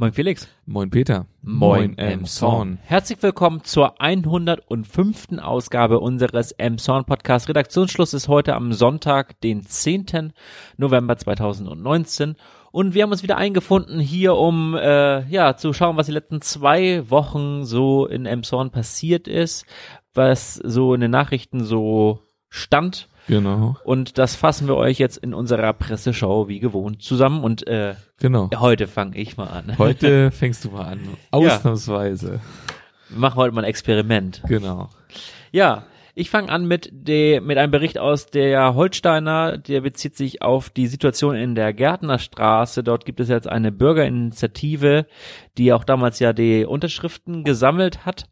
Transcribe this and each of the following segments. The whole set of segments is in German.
Moin Felix. Moin Peter. Moin Emson. Herzlich willkommen zur 105. Ausgabe unseres Emson Podcast. Redaktionsschluss ist heute am Sonntag, den 10. November 2019. Und wir haben uns wieder eingefunden hier, um äh, ja zu schauen, was die letzten zwei Wochen so in Emson passiert ist, was so in den Nachrichten so stand Genau. und das fassen wir euch jetzt in unserer Presseschau wie gewohnt zusammen. Und äh, Genau. heute fange ich mal an. Heute fängst du mal an. Ausnahmsweise. Wir machen heute mal ein Experiment. Genau. Ja, ich fange an mit, de, mit einem Bericht aus der Holsteiner, der bezieht sich auf die Situation in der Gärtnerstraße. Dort gibt es jetzt eine Bürgerinitiative, die auch damals ja die Unterschriften gesammelt hat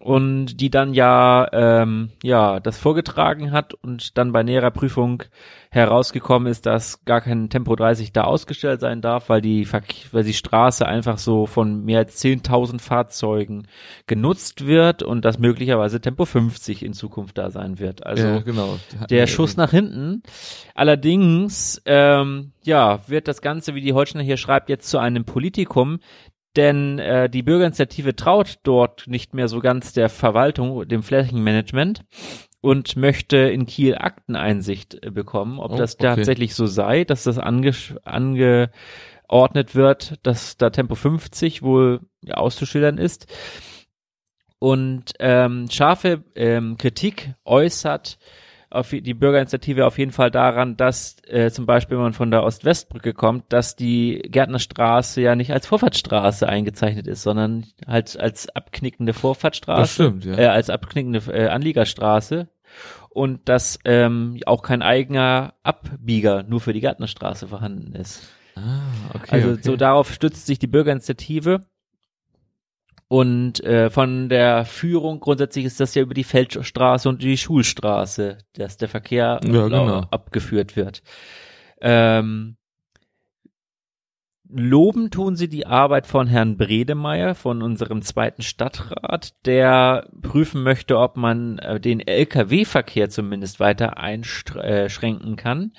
und die dann ja ähm, ja das vorgetragen hat und dann bei näherer Prüfung herausgekommen ist, dass gar kein Tempo 30 da ausgestellt sein darf, weil die weil die Straße einfach so von mehr als 10.000 Fahrzeugen genutzt wird und dass möglicherweise Tempo 50 in Zukunft da sein wird. Also ja, genau. der Schuss nach hinten. Allerdings, ähm, ja, wird das Ganze, wie die Holsteiner hier schreibt, jetzt zu einem Politikum, denn äh, die Bürgerinitiative traut dort nicht mehr so ganz der Verwaltung, dem Flächenmanagement und möchte in Kiel Akteneinsicht äh, bekommen, ob Oh, das okay. tatsächlich so sei, dass das ange angeordnet wird, dass da Tempo 50 wohl auszuschildern ist. Und ähm, scharfe ähm, Kritik äußert auf die Bürgerinitiative auf jeden Fall daran, dass äh, zum Beispiel, wenn man von der Ost-West-Brücke kommt, dass die Gärtnerstraße ja nicht als Vorfahrtsstraße eingezeichnet ist, sondern halt als abknickende Vorfahrtsstraße, Das stimmt, ja. äh, als abknickende äh, Anliegerstraße und dass ähm, auch kein eigener Abbieger nur für die Gärtnerstraße vorhanden ist. Ah, okay. Also okay. so darauf stützt sich die Bürgerinitiative. Und äh, von der Führung grundsätzlich ist das ja über die Feldstraße und die Schulstraße, dass der Verkehr Ja, genau. abgeführt wird. Ähm, loben tun sie die Arbeit von Herrn Bredemeier, von unserem zweiten Stadtrat, der prüfen möchte, ob man äh, den Lkw-Verkehr zumindest weiter einschränken kann.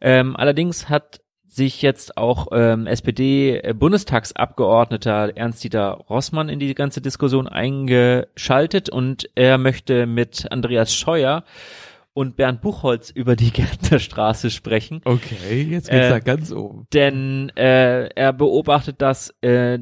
Ähm, allerdings hat sich jetzt auch ähm, SPD-Bundestagsabgeordneter Ernst-Dieter Rossmann in die ganze Diskussion eingeschaltet und er möchte mit Andreas Scheuer und Bernd Buchholz über die Gärtnerstraße sprechen. Okay, jetzt geht's Äh, da ganz oben. Denn äh, er beobachtet, dass äh,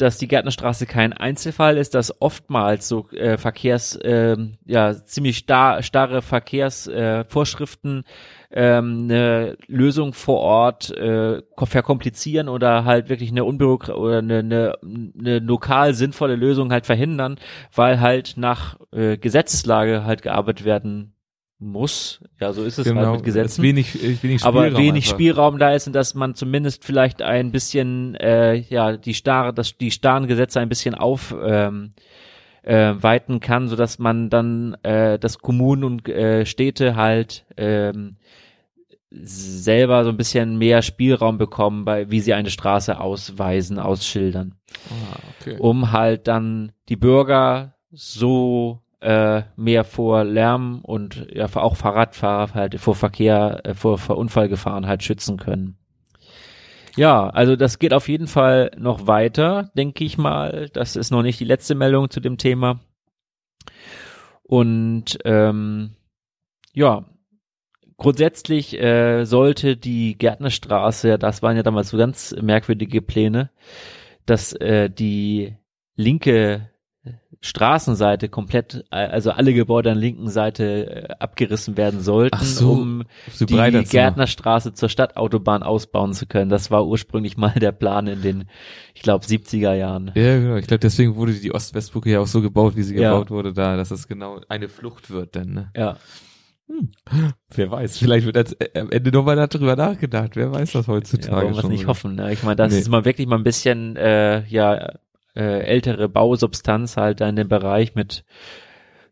dass die Gärtnerstraße kein Einzelfall ist, dass oftmals so äh, Verkehrs, äh, ja ziemlich star starre Verkehrsvorschriften äh, ähm, eine Lösung vor Ort äh, ko- verkomplizieren oder halt wirklich eine unbürokra oder eine, eine, eine lokal sinnvolle Lösung halt verhindern, weil halt nach äh, Gesetzeslage halt gearbeitet werden muss. Ja, so ist es halt Genau. mit Es Gesetzen wenig, äh, wenig aber wenig einfach. Spielraum da ist und dass man zumindest vielleicht ein bisschen äh, ja die starre das die starren Gesetze ein bisschen auf ähm, äh, weiten kann, so dass man dann äh, dass Kommunen und äh, Städte halt ähm, selber so ein bisschen mehr Spielraum bekommen, bei wie sie eine Straße ausweisen, ausschildern, Ah, okay. um halt dann die Bürger so äh, mehr vor Lärm und ja auch Fahrradfahrer halt vor Verkehr, äh, vor, vor Unfallgefahren halt schützen können. Ja, also das geht auf jeden Fall noch weiter, denke ich mal. Das ist noch nicht die letzte Meldung zu dem Thema. Und ähm, ja, grundsätzlich äh, sollte die Gärtnerstraße, das waren ja damals so ganz merkwürdige Pläne, dass äh, die linke Straßenseite komplett, äh, also alle Gebäude an der linken Seite äh, abgerissen werden sollten, so, um so die. Gärtnerstraße zur Stadtautobahn ausbauen zu können. Das war ursprünglich mal der Plan in den, ich glaube, 70er Jahren. Ja, genau. Ich glaube, deswegen wurde die Ost-West-Brücke ja auch so gebaut, wie sie Ja. gebaut wurde, da, dass es genau eine Flucht wird dann, ne? Ja. Wer weiß, vielleicht wird als, äh, am Ende nochmal darüber nachgedacht. Wer weiß das Ja, heutzutage wir es schon. nicht hoffen. Ne? Ich meine, das Nee. ist mal wirklich mal ein bisschen äh, ja äh, ältere Bausubstanz halt da in dem Bereich mit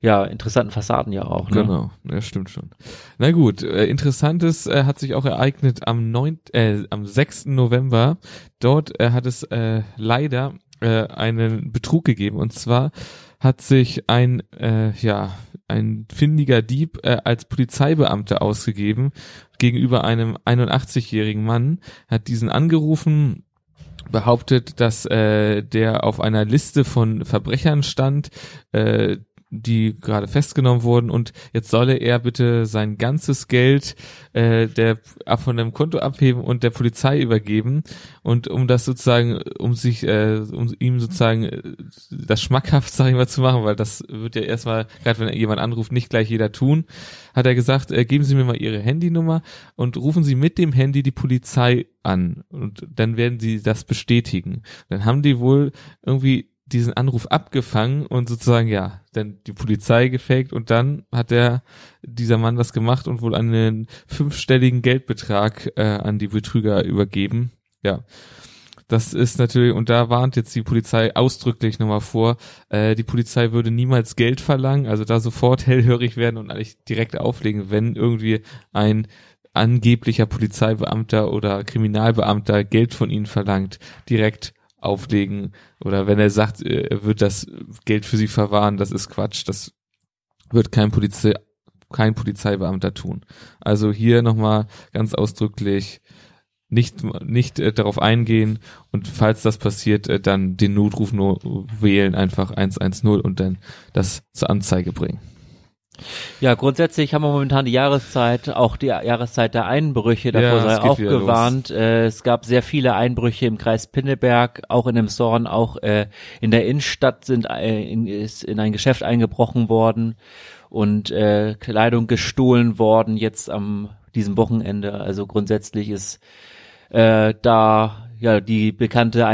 ja interessanten Fassaden ja auch. Ne? Genau, ja, stimmt schon. Na gut, äh, interessantes äh, hat sich auch ereignet am 9., äh, am 6. November. Dort äh, hat es äh, leider äh, einen Betrug gegeben und zwar hat sich ein äh, ja ein findiger Dieb äh, als Polizeibeamter ausgegeben gegenüber einem 81-jährigen Mann, hat diesen angerufen behauptet, dass äh, der auf einer Liste von Verbrechern stand, äh, die gerade festgenommen wurden. Und jetzt solle er bitte sein ganzes Geld äh, der von dem Konto abheben und der Polizei übergeben. Und um das sozusagen um sich äh, um ihm sozusagen äh, das schmackhaft sag ich mal zu machen weil das wird ja erstmal gerade wenn jemand anruft nicht gleich jeder tun hat er gesagt äh, geben Sie mir mal Ihre Handynummer und rufen Sie mit dem Handy die Polizei an. Und dann werden Sie das bestätigen. Dann haben die wohl irgendwie diesen Anruf abgefangen und sozusagen, ja, dann die Polizei gefaked und dann hat der, dieser Mann das gemacht und wohl einen fünfstelligen Geldbetrag äh, an die Betrüger übergeben. Ja. Das ist natürlich, und da warnt jetzt die Polizei ausdrücklich nochmal vor, äh, die Polizei würde niemals Geld verlangen, also da sofort hellhörig werden und eigentlich direkt auflegen, wenn irgendwie ein angeblicher Polizeibeamter oder Kriminalbeamter Geld von ihnen verlangt, direkt auflegen oder wenn er sagt, äh, er wird das Geld für sie verwahren, das ist Quatsch, das wird kein Polizei kein Polizeibeamter tun. Also hier nochmal ganz ausdrücklich nicht nicht äh, darauf eingehen und falls das passiert, äh, dann den Notruf nur wählen, einfach 110 und dann das zur Anzeige bringen. Ja, grundsätzlich haben wir momentan die Jahreszeit, auch die Jahreszeit der Einbrüche, davor Ja, sei auch gewarnt. Äh, es gab sehr viele Einbrüche im Kreis Pinneberg, auch in dem Zorn, auch äh, in der Innenstadt sind äh, in, ist in ein Geschäft eingebrochen worden und äh, Kleidung gestohlen worden jetzt am diesem Wochenende. Also grundsätzlich ist äh, da ja die bekannte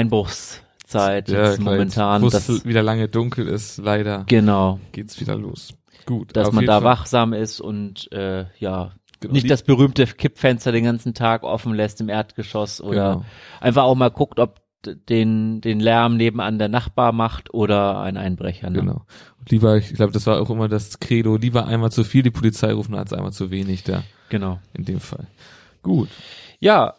Einbruchszeit jetzt momentan. Wo es wieder lange dunkel ist, leider genau. geht's wieder los. Gut. dass man da Fall. wachsam ist und äh, ja Genau, nicht das berühmte Kippfenster den ganzen Tag offen lässt im Erdgeschoss oder Genau. einfach auch mal guckt, ob den den Lärm nebenan der Nachbar macht oder ein Einbrecher. Ne? Genau. Und lieber, ich glaube, das war auch immer das Credo, lieber einmal zu viel die Polizei rufen als einmal zu wenig da genau. in dem Fall. Gut. Ja.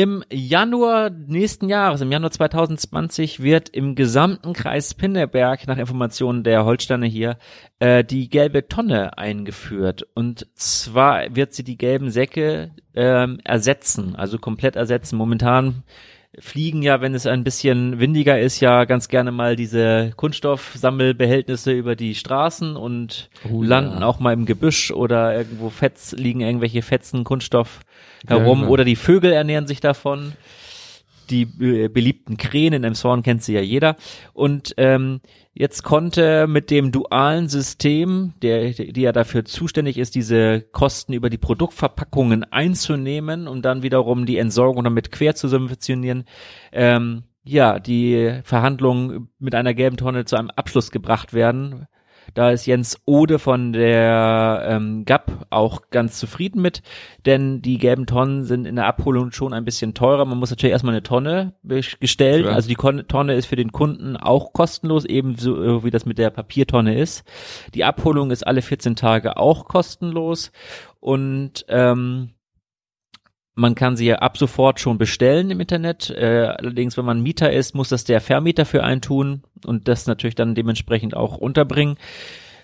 Im Januar nächsten Jahres, im Januar 2020, wird im gesamten Kreis Pinneberg, nach Informationen der Holsteiner hier, äh, die gelbe Tonne eingeführt. Und zwar wird sie die gelben Säcke ähm, ersetzen, also komplett ersetzen. Momentan fliegen ja, wenn es ein bisschen windiger ist, ja ganz gerne mal diese Kunststoffsammelbehältnisse über die Straßen und Oh ja. landen auch mal im Gebüsch oder irgendwo Fetz, liegen irgendwelche Fetzen Kunststoff Ja, herum genau. oder die Vögel ernähren sich davon. Die äh, beliebten Krähen in Emshorn kennt sie ja jeder. Und ähm, jetzt konnte mit dem dualen System, der, die ja dafür zuständig ist, diese Kosten über die Produktverpackungen einzunehmen, um dann wiederum die Entsorgung damit quer zu subventionieren, ähm, ja, die Verhandlungen mit einer gelben Tonne zu einem Abschluss gebracht werden. Da ist Jens Ode von der ähm, GAP auch ganz zufrieden mit, denn die gelben Tonnen sind in der Abholung schon ein bisschen teurer. Man muss natürlich erstmal eine Tonne bestellen. Klar. Also die Tonne ist für den Kunden auch kostenlos, ebenso äh, wie das mit der Papiertonne ist. Die Abholung ist alle 14 Tage auch kostenlos und ähm, man kann sie ja ab sofort schon bestellen im Internet. Äh, allerdings, wenn man Mieter ist, muss das der Vermieter für einen tun und das natürlich dann dementsprechend auch unterbringen.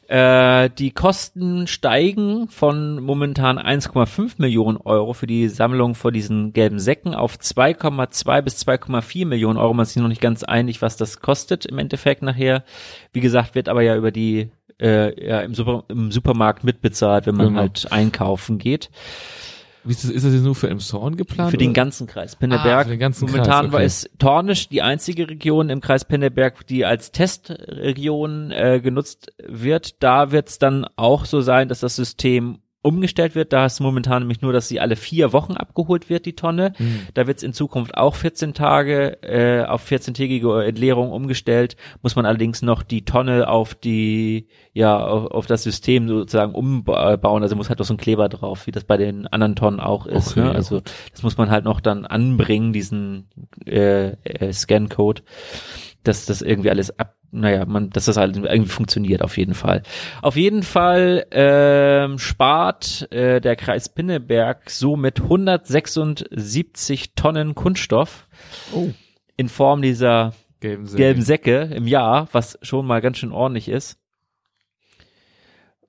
Äh, die Kosten steigen von momentan 1,5 Millionen Euro für die Sammlung vor diesen gelben Säcken auf 2,2 bis 2,4 Millionen Euro. Man ist sich noch nicht ganz einig, was das kostet im Endeffekt nachher. Wie gesagt, wird aber ja über die äh, ja, im, Super, im Supermarkt mitbezahlt, wenn man Genau. halt einkaufen geht. Wie ist das, ist das jetzt nur für Emshorn geplant? Für den oder? ganzen Kreis Pinneberg. Ah, für den ganzen Momentan Kreis, war okay. es Tornisch die einzige Region im Kreis Pinneberg, die als Testregion äh, genutzt wird. Da wird es dann auch so sein, dass das System umgestellt wird. Da ist momentan nämlich nur, dass sie alle vier Wochen abgeholt wird, die Tonne. Mhm. Da wird es in Zukunft auch 14 Tage äh, auf 14-tägige Entleerung umgestellt. Muss man allerdings noch die Tonne auf die, ja, auf, auf das System sozusagen umbauen. Also muss halt noch so ein Kleber drauf, wie das bei den anderen Tonnen auch ist. Okay, ne? Also das muss man halt noch dann anbringen, diesen äh, äh, Scan-Code, dass das irgendwie alles ab, naja, man, dass das halt irgendwie funktioniert auf jeden Fall. Auf jeden Fall ähm, spart äh, der Kreis Pinneberg somit 176 Tonnen Kunststoff Oh, in Form dieser gelben Säcke. gelben Säcke im Jahr, was schon mal ganz schön ordentlich ist.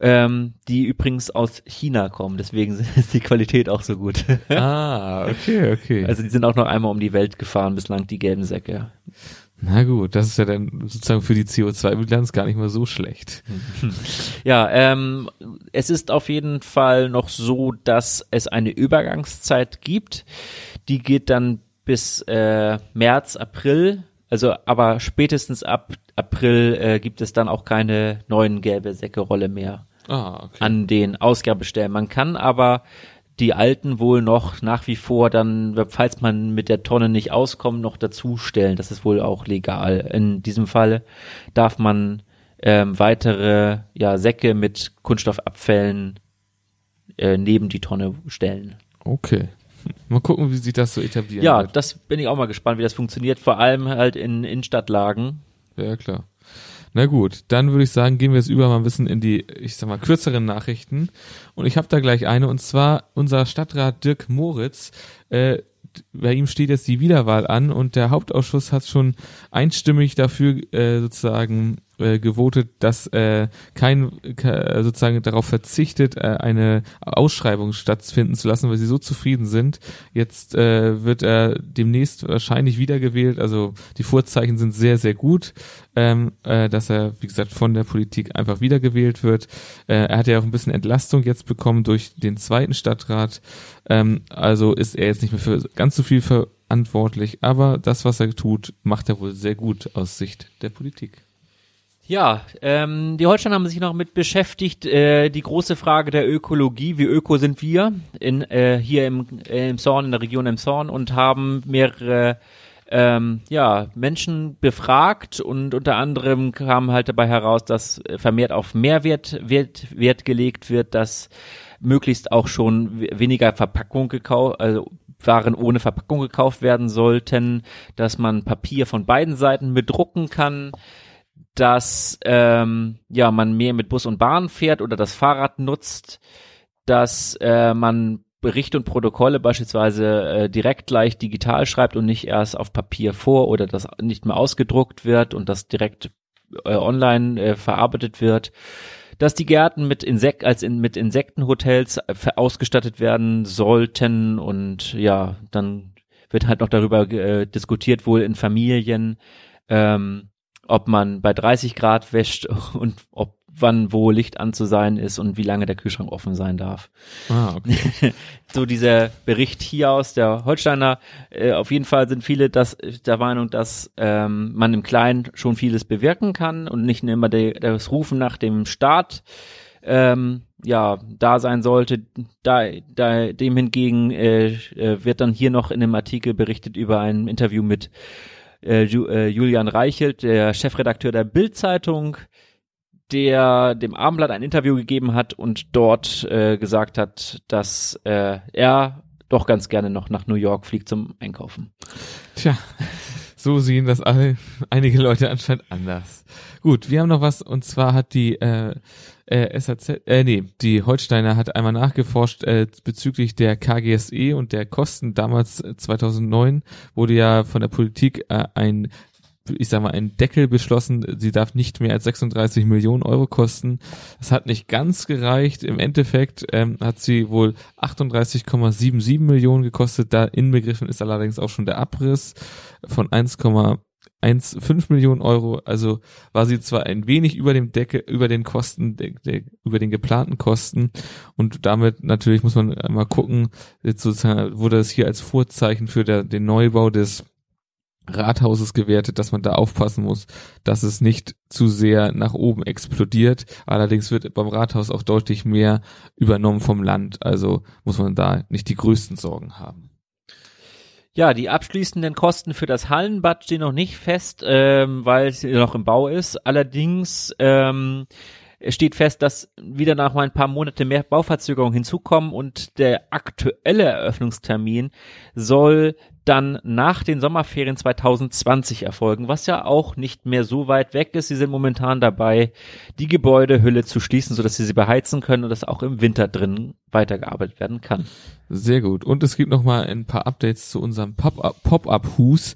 ähm, die übrigens aus China kommen. Deswegen ist die Qualität auch so gut. Ah, okay, okay. Also die sind auch noch einmal um die Welt gefahren bislang, die gelben Säcke. Na gut, das ist ja dann sozusagen für die CO2-Bilanz gar nicht mal so schlecht. Ja, ähm, es ist auf jeden Fall noch so, dass es eine Übergangszeit gibt. Die geht dann bis äh, März, April. Also, aber spätestens ab April äh, gibt es dann auch keine neuen gelbe Säcke-Rolle mehr Ah, okay. an den Ausgabestellen. Man kann aber die alten wohl noch nach wie vor dann, falls man mit der Tonne nicht auskommt, noch dazustellen. Das ist wohl auch legal. In diesem Fall darf man ähm, weitere ja, Säcke mit Kunststoffabfällen äh, neben die Tonne stellen. Okay. Mal gucken, wie sich das so etablieren Ja, wird. das bin ich auch mal gespannt, wie das funktioniert. Vor allem halt in Innenstadtlagen. Ja, klar. Na gut, dann würde ich sagen, gehen wir jetzt über mal ein bisschen in die, ich sag mal, kürzeren Nachrichten. Und ich habe da gleich eine, und zwar unser Stadtrat Dirk Moritz. Äh, bei ihm steht jetzt die Wiederwahl an und der Hauptausschuss hat schon einstimmig dafür äh, sozusagen äh, gewotet, dass äh, kein ke- sozusagen darauf verzichtet, äh, eine Ausschreibung stattfinden zu lassen, weil sie so zufrieden sind. Jetzt äh, wird er demnächst wahrscheinlich wiedergewählt. Also die Vorzeichen sind sehr, sehr gut, ähm, äh, dass er, wie gesagt, von der Politik einfach wiedergewählt wird. Äh, er hat ja auch ein bisschen Entlastung jetzt bekommen durch den zweiten Stadtrat. Ähm, also ist er jetzt nicht mehr für ganz so viel verantwortlich, aber das, was er tut, macht er wohl sehr gut aus Sicht der Politik. Ja, ähm, die Holsteiner haben sich noch mit beschäftigt, äh, die große Frage der Ökologie, wie öko sind wir in, äh, hier im, äh, im Zorn, in der Region im Zorn und haben mehrere ähm, ja, Menschen befragt und unter anderem kam halt dabei heraus, dass vermehrt auf Mehrwert Wert, Wert gelegt wird, dass möglichst auch schon we- weniger Verpackung gekauft, also Waren ohne Verpackung gekauft werden sollten, dass man Papier von beiden Seiten bedrucken kann, dass ähm, ja man mehr mit Bus und Bahn fährt oder das Fahrrad nutzt, dass äh, man Berichte und Protokolle beispielsweise äh, direkt gleich digital schreibt und nicht erst auf Papier vor oder das nicht mehr ausgedruckt wird und das direkt äh, online äh, verarbeitet wird, dass die Gärten mit Insek als in, mit Insektenhotels äh, ausgestattet werden sollten und ja, dann wird halt noch darüber äh, diskutiert wohl in Familien, ähm, ob man bei 30 Grad wäscht und ob wann wo Licht an zu sein ist und wie lange der Kühlschrank offen sein darf. Ah, okay. So dieser Bericht hier aus der Holsteiner, äh, auf jeden Fall sind viele das, der Meinung, dass ähm, man im Kleinen schon vieles bewirken kann und nicht immer de, das Rufen nach dem Staat ähm, ja da sein sollte. Da, da dem hingegen äh, äh, wird dann hier noch in dem Artikel berichtet über ein Interview mit äh, Ju, äh, Julian Reichelt, der Chefredakteur der Bild-Zeitung, der dem Abendblatt ein Interview gegeben hat und dort äh, gesagt hat, dass äh, er doch ganz gerne noch nach New York fliegt zum Einkaufen. Tja, so sehen das alle, einige Leute anscheinend anders. Gut, wir haben noch was und zwar hat die äh, äh, SAZ, äh, nee, die Holsteiner hat einmal nachgeforscht äh, bezüglich der KGSE und der Kosten. Damals äh, 2009 wurde ja von der Politik äh, ein ich sag mal, ein Deckel beschlossen, sie darf nicht mehr als 36 Millionen Euro kosten. Das hat nicht ganz gereicht. Im Endeffekt ähm, hat sie wohl 38,77 Millionen gekostet. Da inbegriffen ist allerdings auch schon der Abriss von 1,15 Millionen Euro. Also war sie zwar ein wenig über dem Deckel, über den Kosten, der, der, über den geplanten Kosten und damit natürlich muss man mal gucken, sozusagen wurde es hier als Vorzeichen für der, den Neubau des Rathauses gewertet, dass man da aufpassen muss, dass es nicht zu sehr nach oben explodiert. Allerdings wird beim Rathaus auch deutlich mehr übernommen vom Land, also muss man da nicht die größten Sorgen haben. Ja, die abschließenden Kosten für das Hallenbad stehen noch nicht fest, ähm, weil es noch im Bau ist. Allerdings ähm, steht fest, dass wieder nach mal ein paar Monate mehr Bauverzögerung hinzukommen und der aktuelle Eröffnungstermin soll dann nach den Sommerferien 2020 erfolgen, was ja auch nicht mehr so weit weg ist. Sie sind momentan dabei, die Gebäudehülle zu schließen, sodass sie sie beheizen können und dass auch im Winter drin weitergearbeitet werden kann. Sehr gut. Und es gibt noch mal ein paar Updates zu unserem Pop-up- Pop-up-Hus.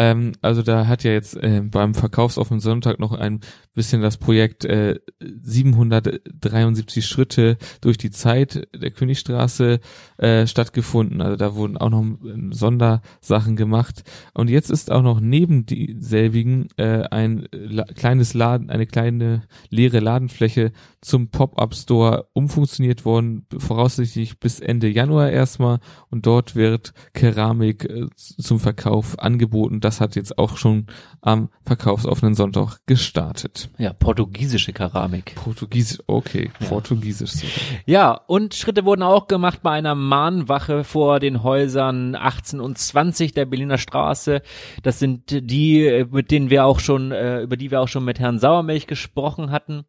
Ähm, also da hat ja jetzt äh, beim Verkaufsoffenen Sonntag noch ein bisschen das Projekt äh, 773 Schritte durch die Zeit der Königstraße äh, stattgefunden. Also da wurden auch noch ähm, Sondersachen gemacht. Und jetzt ist auch noch neben dieselbigen äh, ein la kleines Laden, eine kleine leere Ladenfläche zum Pop-up Store umfunktioniert worden, voraussichtlich bis Ende Januar erstmal. Und dort wird Keramik äh, zum Verkauf angeboten. Das hat jetzt auch schon am verkaufsoffenen Sonntag gestartet. Ja, portugiesische Keramik. Portugiesisch, okay, ja. portugiesisch. Sogar. Ja, und Schritte wurden auch gemacht bei einer Mahnwache vor den Häusern 18 und 20 der Berliner Straße. Das sind die, mit denen wir auch schon, äh, über die wir auch schon mit Herrn Sauermilch gesprochen hatten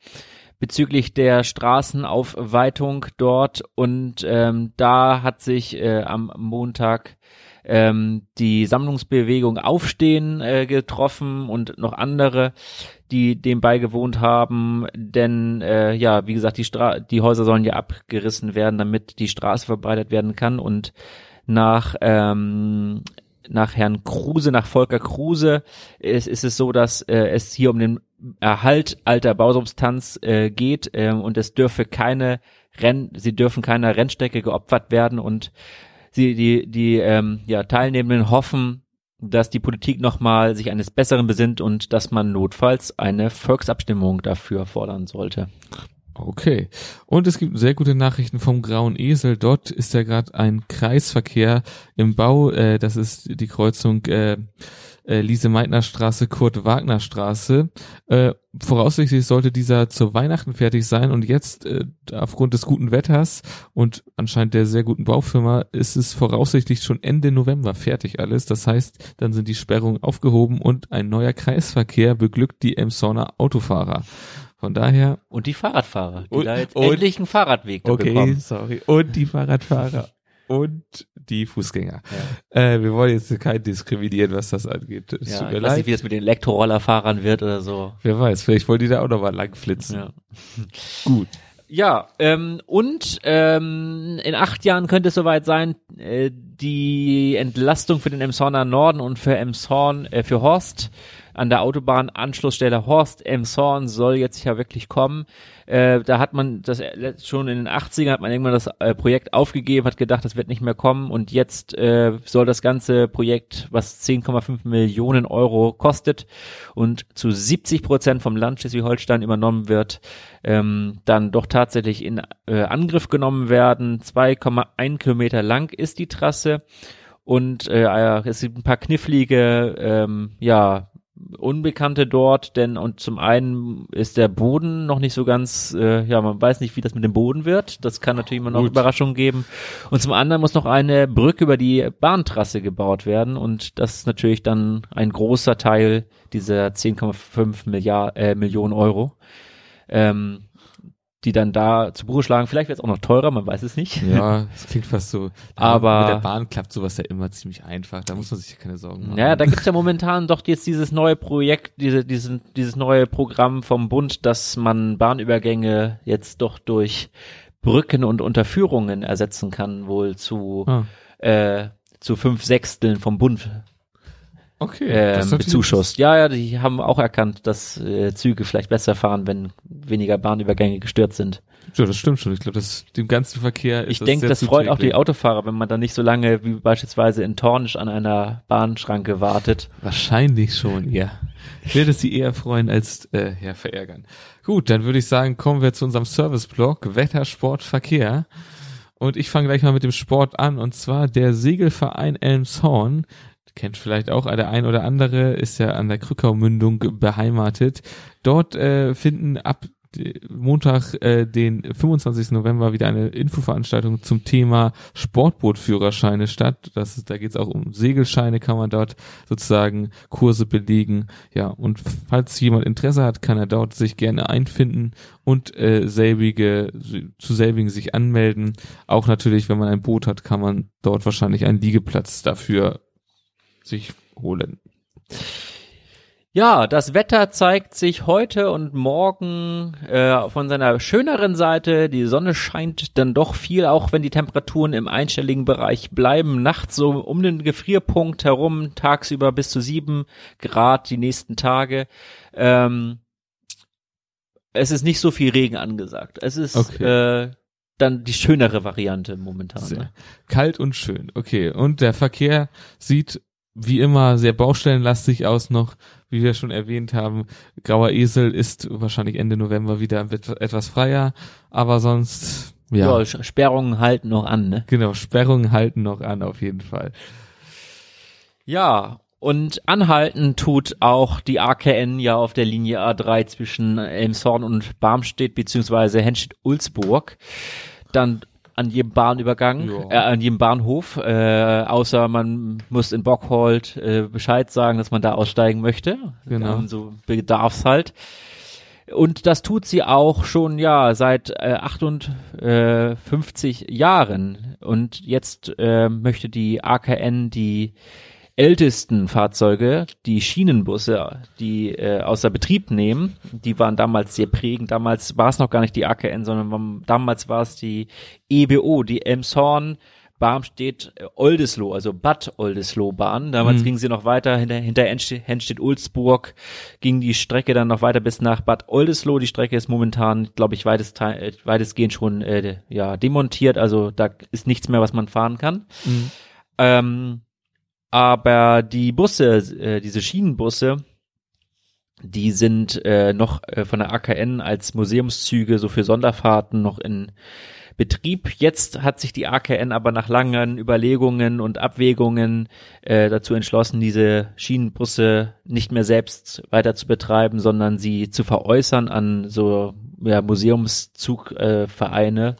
bezüglich der Straßenaufweitung dort und ähm, da hat sich äh, am Montag ähm, die Sammlungsbewegung Aufstehen äh, getroffen und noch andere, die dem beigewohnt haben. Denn äh, ja, wie gesagt, die, Stra die Häuser sollen ja abgerissen werden, damit die Straße verbreitet werden kann. Und nach ähm, nach Herrn Kruse, nach Volker Kruse, ist, ist es so, dass äh, es hier um den Erhalt alter Bausubstanz äh, geht äh, und es dürfe keine Renn, sie dürfen keiner Rennstrecke geopfert werden und sie, die, die ähm, ja, Teilnehmenden hoffen, dass die Politik nochmal sich eines Besseren besinnt und dass man notfalls eine Volksabstimmung dafür fordern sollte. Okay. Und es gibt sehr gute Nachrichten vom Grauen Esel. Dort ist ja gerade ein Kreisverkehr im Bau. Äh, das ist die Kreuzung äh, äh, Lise-Meitner-Straße, Kurt-Wagner-Straße. Äh, voraussichtlich sollte dieser zu Weihnachten fertig sein und jetzt äh, aufgrund des guten Wetters und anscheinend der sehr guten Baufirma ist es voraussichtlich schon Ende November fertig alles. Das heißt, dann sind die Sperrungen aufgehoben und ein neuer Kreisverkehr beglückt die Emsonner Autofahrer. Von daher. Und die Fahrradfahrer, die und, da jetzt endlich einen Fahrradweg okay, bekommen. sorry. Und die Fahrradfahrer und die Fußgänger. Ja. Äh, wir wollen jetzt keinen diskriminieren, was das angeht. Es ja, ich weiß nicht, wie das mit den Elektrorollerfahrern wird oder so. Wer weiß, vielleicht wollen die da auch noch mal lang flitzen. Ja. Gut. Ja, ähm, und ähm, in acht Jahren könnte es soweit sein, äh, die Entlastung für den Emshorner Norden und für Emshorn, äh, für Horst an der Autobahnanschlussstelle Horst Emshorn soll jetzt ja wirklich kommen. Äh, da hat man das schon in den 80ern hat man irgendwann das äh, Projekt aufgegeben, hat gedacht, das wird nicht mehr kommen und jetzt äh, soll das ganze Projekt, was 10,5 Millionen Euro kostet und zu 70 Prozent vom Land Schleswig-Holstein übernommen wird, ähm, dann doch tatsächlich in äh, Angriff genommen werden. 2,1 Kilometer lang ist die Trasse und äh, es gibt ein paar knifflige ähm, ja Unbekannte dort, denn und zum einen ist der Boden noch nicht so ganz, äh, ja, man weiß nicht, wie das mit dem Boden wird. Das kann natürlich immer noch Gut. Überraschungen geben. Und zum anderen muss noch eine Brücke über die Bahntrasse gebaut werden und das ist natürlich dann ein großer Teil dieser 10,5 Milliard äh, Millionen Euro. Ähm, die dann da zu Buche schlagen. Vielleicht wird es auch noch teurer, man weiß es nicht. Ja, es klingt fast so. Aber mit der Bahn klappt sowas ja immer ziemlich einfach. Da muss man sich keine Sorgen machen. Ja, da gibt's ja momentan doch jetzt dieses neue Projekt, diese, diesen, dieses neue Programm vom Bund, dass man Bahnübergänge jetzt doch durch Brücken und Unterführungen ersetzen kann, wohl zu ah. äh, zu fünf Sechsteln vom Bund okay, ähm, bezuschusst. Ja, ja, die haben auch erkannt, dass äh, Züge vielleicht besser fahren, wenn weniger Bahnübergänge gestört sind. Ja, das stimmt schon. Ich glaube, das dem ganzen Verkehr ist Ich denke, das, freut auch die Autofahrer, wenn man dann nicht so lange wie beispielsweise in Tornisch an einer Bahnschranke wartet. Wahrscheinlich schon, ja. Ich werde sie eher freuen als äh, ja, verärgern. Gut, dann würde ich sagen, kommen wir zu unserem Service-Blog Wetter, Sport, Verkehr. Und ich fange gleich mal mit dem Sport an. Und zwar der Segelverein Elmshorn kennt vielleicht auch der ein oder andere, ist ja an der Krückau-Mündung beheimatet. Dort äh, finden ab Montag, äh, den 25. November, wieder eine Infoveranstaltung zum Thema Sportbootführerscheine statt. Das ist, da geht es auch um Segelscheine, kann man dort sozusagen Kurse belegen. Ja, und falls jemand Interesse hat, kann er dort sich gerne einfinden und äh, selbige, zu selbigen sich anmelden. Auch natürlich, wenn man ein Boot hat, kann man dort wahrscheinlich einen Liegeplatz dafür sich holen. Ja, das Wetter zeigt sich heute und morgen äh, von seiner schöneren Seite. Die Sonne scheint dann doch viel, auch wenn die Temperaturen im einstelligen Bereich bleiben. Nachts so um den Gefrierpunkt herum, tagsüber bis zu sieben Grad die nächsten Tage. Ähm, es ist nicht so viel Regen angesagt. Es ist Okay. äh, dann die schönere Variante momentan. Ne? Kalt und schön. Okay. Und der Verkehr sieht wie immer sehr baustellenlastig aus noch, wie wir schon erwähnt haben. Grauer Esel ist wahrscheinlich Ende November wieder et- etwas freier, aber sonst, ja, Ja, Sperrungen halten noch an. Ne? genau, Sperrungen halten noch an auf jeden Fall. Ja, und anhalten tut auch die AKN ja auf der Linie A3 zwischen Elmshorn und Barmstedt beziehungsweise Henstedt-Ulzburg. Dann an jedem Bahnübergang, Ja. äh, an jedem Bahnhof, äh, außer man muss in Bockhold äh, Bescheid sagen, dass man da aussteigen möchte. Genau. Dann so bedarf's halt. Und das tut sie auch schon, ja, seit äh, 58 Jahren. Und jetzt äh, möchte die AKN die ältesten Fahrzeuge, die Schienenbusse, die äh, außer Betrieb nehmen. Die waren damals sehr prägend. Damals war es noch gar nicht die AKN, sondern man, damals war es die EBO, die Elmshorn, Barmstedt, äh, Oldesloe, also Bad Oldesloe Bahn. Damals Mhm. ging sie noch weiter hinter, hinter Henstedt-Ulzburg, ging die Strecke dann noch weiter bis nach Bad Oldesloe. Die Strecke ist momentan, glaube ich, weitest, äh, weitestgehend schon äh, ja, demontiert. Also da ist nichts mehr, was man fahren kann. Mhm. Ähm, aber die Busse, äh, diese Schienenbusse, die sind äh, noch äh, von der AKN als Museumszüge so für Sonderfahrten noch in Betrieb. Jetzt hat sich die AKN aber nach langen Überlegungen und Abwägungen äh, dazu entschlossen, diese Schienenbusse nicht mehr selbst weiter zu betreiben, sondern sie zu veräußern an so ja, Museumszugvereine, äh,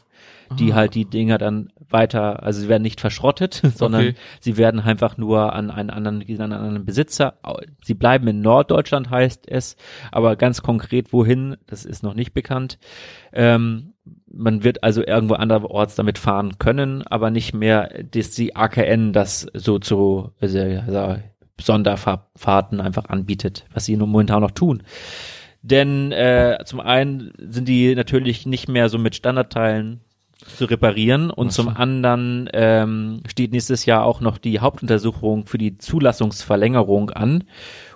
die Ah. halt die Dinger dann weiter, also sie werden nicht verschrottet, sondern Okay. sie werden einfach nur an einen anderen, an einen anderen Besitzer. Sie bleiben in Norddeutschland, heißt es, aber ganz konkret wohin, das ist noch nicht bekannt. Ähm, man wird also irgendwo anderorts damit fahren können, aber nicht mehr, dass die AKN das so zu also, also Sonderfahrten einfach anbietet, was sie nun momentan noch tun. Denn äh, zum einen sind die natürlich nicht mehr so mit Standardteilen zu reparieren. Und Ach zum anderen ähm, steht nächstes Jahr auch noch die Hauptuntersuchung für die Zulassungsverlängerung an.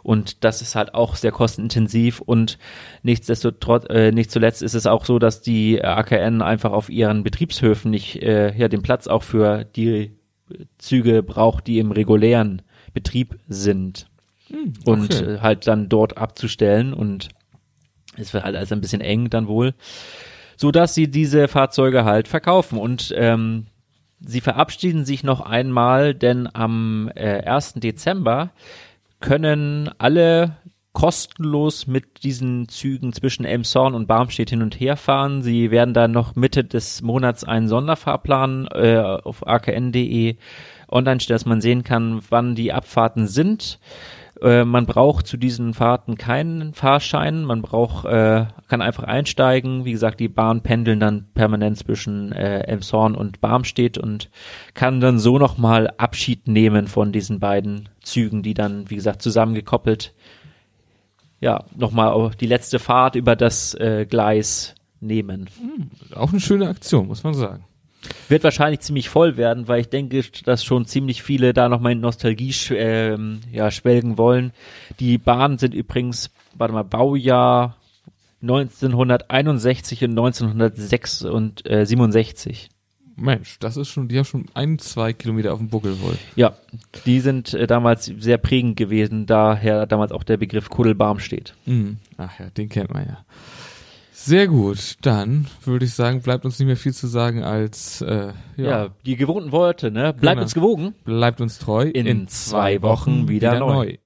Und das ist halt auch sehr kostenintensiv. Und nichtsdestotrotz äh, nicht zuletzt ist es auch so, dass die AKN einfach auf ihren Betriebshöfen nicht äh, ja den Platz auch für die Züge braucht, die im regulären Betrieb sind. Und okay. äh, halt dann dort abzustellen. Und es wird halt alles ein bisschen eng dann wohl, so dass sie diese Fahrzeuge halt verkaufen und ähm, sie verabschieden sich noch einmal, denn am äh, 1. Dezember können alle kostenlos mit diesen Zügen zwischen Elmshorn und Barmstedt hin und her fahren. Sie werden dann noch Mitte des Monats einen Sonderfahrplan äh, auf akn.de online stellen, dass man sehen kann, wann die Abfahrten sind. Äh, man braucht zu diesen Fahrten keinen Fahrschein, man braucht, äh, kann einfach einsteigen. Wie gesagt, die Bahn pendeln dann permanent zwischen äh, Elmshorn und Barmstedt und kann dann so nochmal Abschied nehmen von diesen beiden Zügen, die dann, wie gesagt, zusammengekoppelt, ja, nochmal die letzte Fahrt über das äh, Gleis nehmen. Auch eine schöne Aktion, muss man sagen. Wird wahrscheinlich ziemlich voll werden, weil ich denke, dass schon ziemlich viele da nochmal in Nostalgie ähm, ja, schwelgen wollen. Die Bahnen sind übrigens, warte mal, Baujahr 1961 und 1967. Mensch, das ist schon, die haben schon ein, zwei Kilometer auf dem Buckel wohl. Ja, die sind äh, damals sehr prägend gewesen, daher damals auch der Begriff Kuddelbarm steht. Mhm. Ach ja, den kennt man ja. Sehr gut, dann würde ich sagen, bleibt uns nicht mehr viel zu sagen als äh, ja, Ja, die gewohnten Worte, ne? Bleibt Genau. uns gewogen. bleibt uns treu. In zwei Wochen wieder neu.